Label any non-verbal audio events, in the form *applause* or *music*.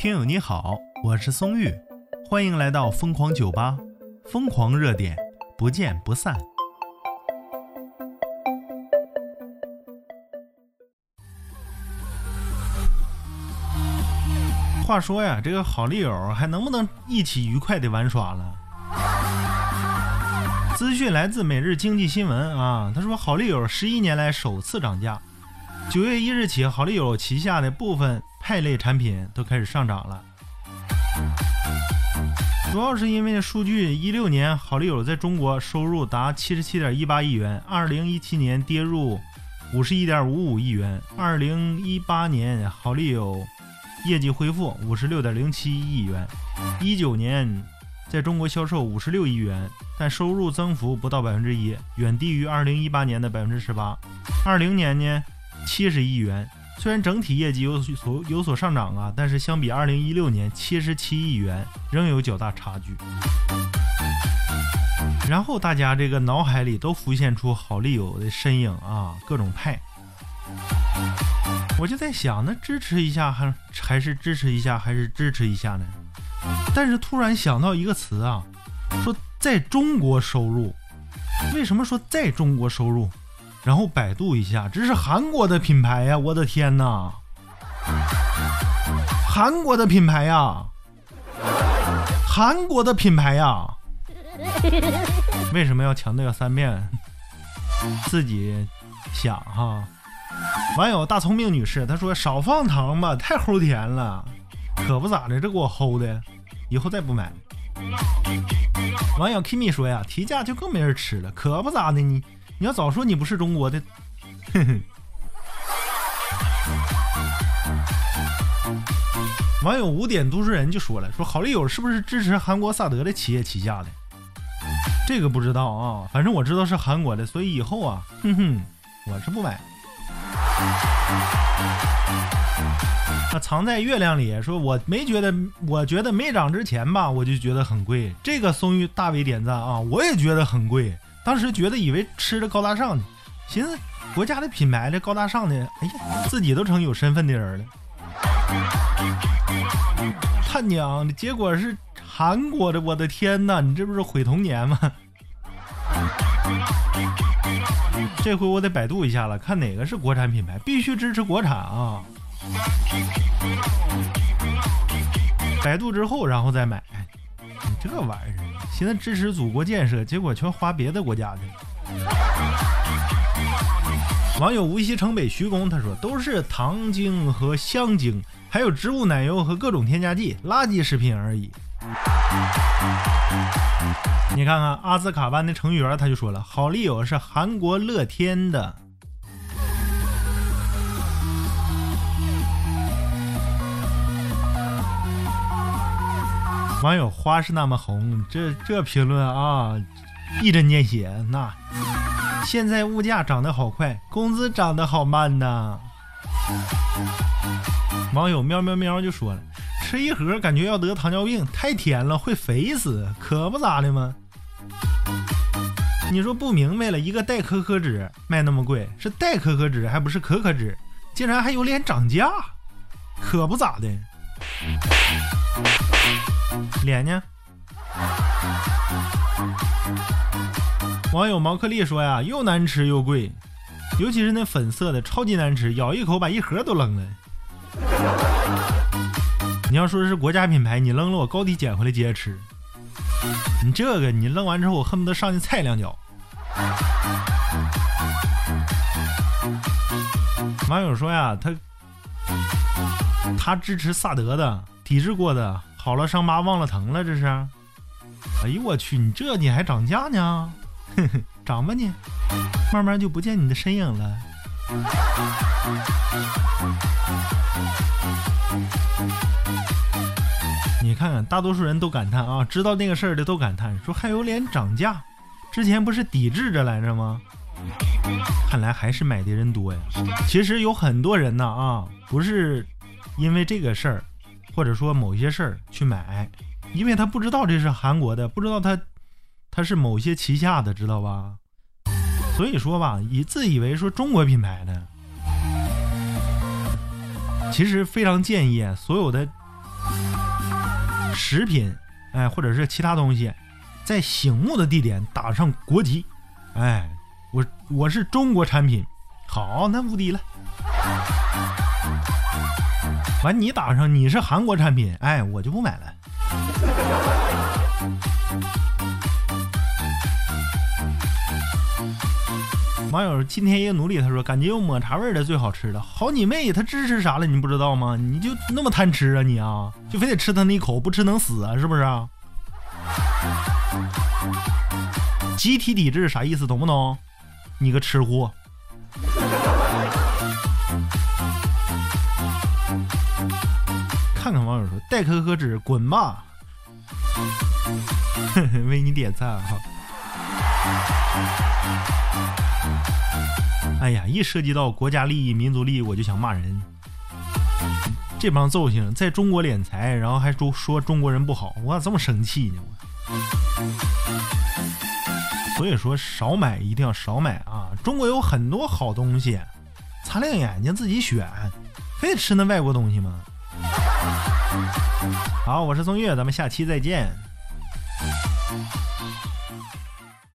听友你好，我是松玉，欢迎来到疯狂酒吧，疯狂热点，不见不散。话说呀，这个好丽友还能不能一起愉快的玩耍了？资讯来自《每日经济新闻》啊，他说好丽友十一年来首次涨价，九月一日起，好丽友旗下的部分肽类产品都开始上涨了。主要是因为数据，一六年好丽友在中国收入达七十七点一八亿元，二零一七年跌入五十一点五五亿元，二零一八年好丽友业绩恢复五十六点零七亿元，一九年。在中国销售五十六亿元，但收入增幅不到百分之一，远低于二零一八年的百分之十八。二零年呢，七十亿元，虽然整体业绩有所有所上涨啊，但是相比二零一六年七十七亿元，仍有较大差距。然后大家这个脑海里都浮现出好丽友的身影啊，各种派。我就在想，那支持一下还还是支持一下还是支持一下呢？但是突然想到一个词啊，说在中国收入，为什么说在中国收入？然后百度一下，这是韩国的品牌呀！我的天哪，韩国的品牌呀，韩国的品牌呀！为什么要强调三遍？自己想哈。网友大聪明女士她说：“少放糖吧，太齁甜了。”可不咋的，这给我齁的，以后再不买。网友 Kimi 说呀，提价就更没人吃了，可不咋的你，你要早说你不是中国的。哼 *laughs* 哼网友五点读书人就说了，说好丽友是不是支持韩国萨德的企业旗下的？这个不知道啊，反正我知道是韩国的，所以以后啊，哼哼，我是不买。他藏在月亮里，说我没觉得，我觉得没涨之前吧，我就觉得很贵。这个松玉大为点赞啊，我也觉得很贵。当时觉得以为吃的高大上呢，寻思国家的品牌的高大上的，哎呀，自己都成有身份的人了。他娘的，结果是韩国的，我的天哪，你这不是毁童年吗？这回我得百度一下了，看哪个是国产品牌，必须支持国产啊。百度之后，然后再买。你这玩意儿，现在支持祖国建设，结果全花别的国家的。网友无锡城北徐工他说：“都是糖精和香精，还有植物奶油和各种添加剂，垃圾食品而已。”你看看阿兹卡班的成员，他就说了：“好丽友是韩国乐天的。”网友花是那么红，这这评论啊，一针见血。那现在物价涨得好快，工资涨得好慢呐。网友喵喵喵就说了，吃一盒感觉要得糖尿病，太甜了会肥死，可不咋的吗？你说不明白了，一个代可可脂卖那么贵，是代可可脂还不是可可脂，竟然还有脸涨价，可不咋的。脸呢？网友毛克利说呀，又难吃又贵，尤其是那粉色的，超级难吃，咬一口把一盒都扔了。你要说是国家品牌，你扔了我高低捡回来接着吃。你这个你扔完之后，我恨不得上去踩两脚。网友说呀，他他支持萨德的，抵制过的。好了，伤疤忘了疼了，这是。哎呦我去，你这你还涨价呢？哼哼，涨吧你，慢慢就不见你的身影了。*laughs* 你看看，大多数人都感叹啊，知道那个事儿的都感叹，说还有脸涨价？之前不是抵制着来着吗？看来还是买的人多呀。其实有很多人呢啊，不是因为这个事儿。或者说某些事儿去买，因为他不知道这是韩国的，不知道他他是某些旗下的，知道吧？所以说吧，以自以为说中国品牌的，其实非常建议所有的食品，哎，或者是其他东西，在醒目的地点打上国籍，哎，我我是中国产品，好，那无敌了。完，你打上你是韩国产品，哎，我就不买了。网友今天也努力，他说感觉有抹茶味的最好吃了。好你妹，他支持啥了？你不知道吗？你就那么贪吃啊你啊，就非得吃他那一口，不吃能死啊？是不是啊？集体抵制啥意思？懂不懂？你个吃货！说带可可脂滚吧，*laughs* 为你点赞哈。哎呀，一涉及到国家利益、民族利益，我就想骂人。这帮揍性在中国敛财，然后还说说中国人不好，我咋这么生气呢？我所以说少买一定要少买啊！中国有很多好东西，擦亮眼睛自己选，非得吃那外国东西吗？好，我是宋月，咱们下期再见。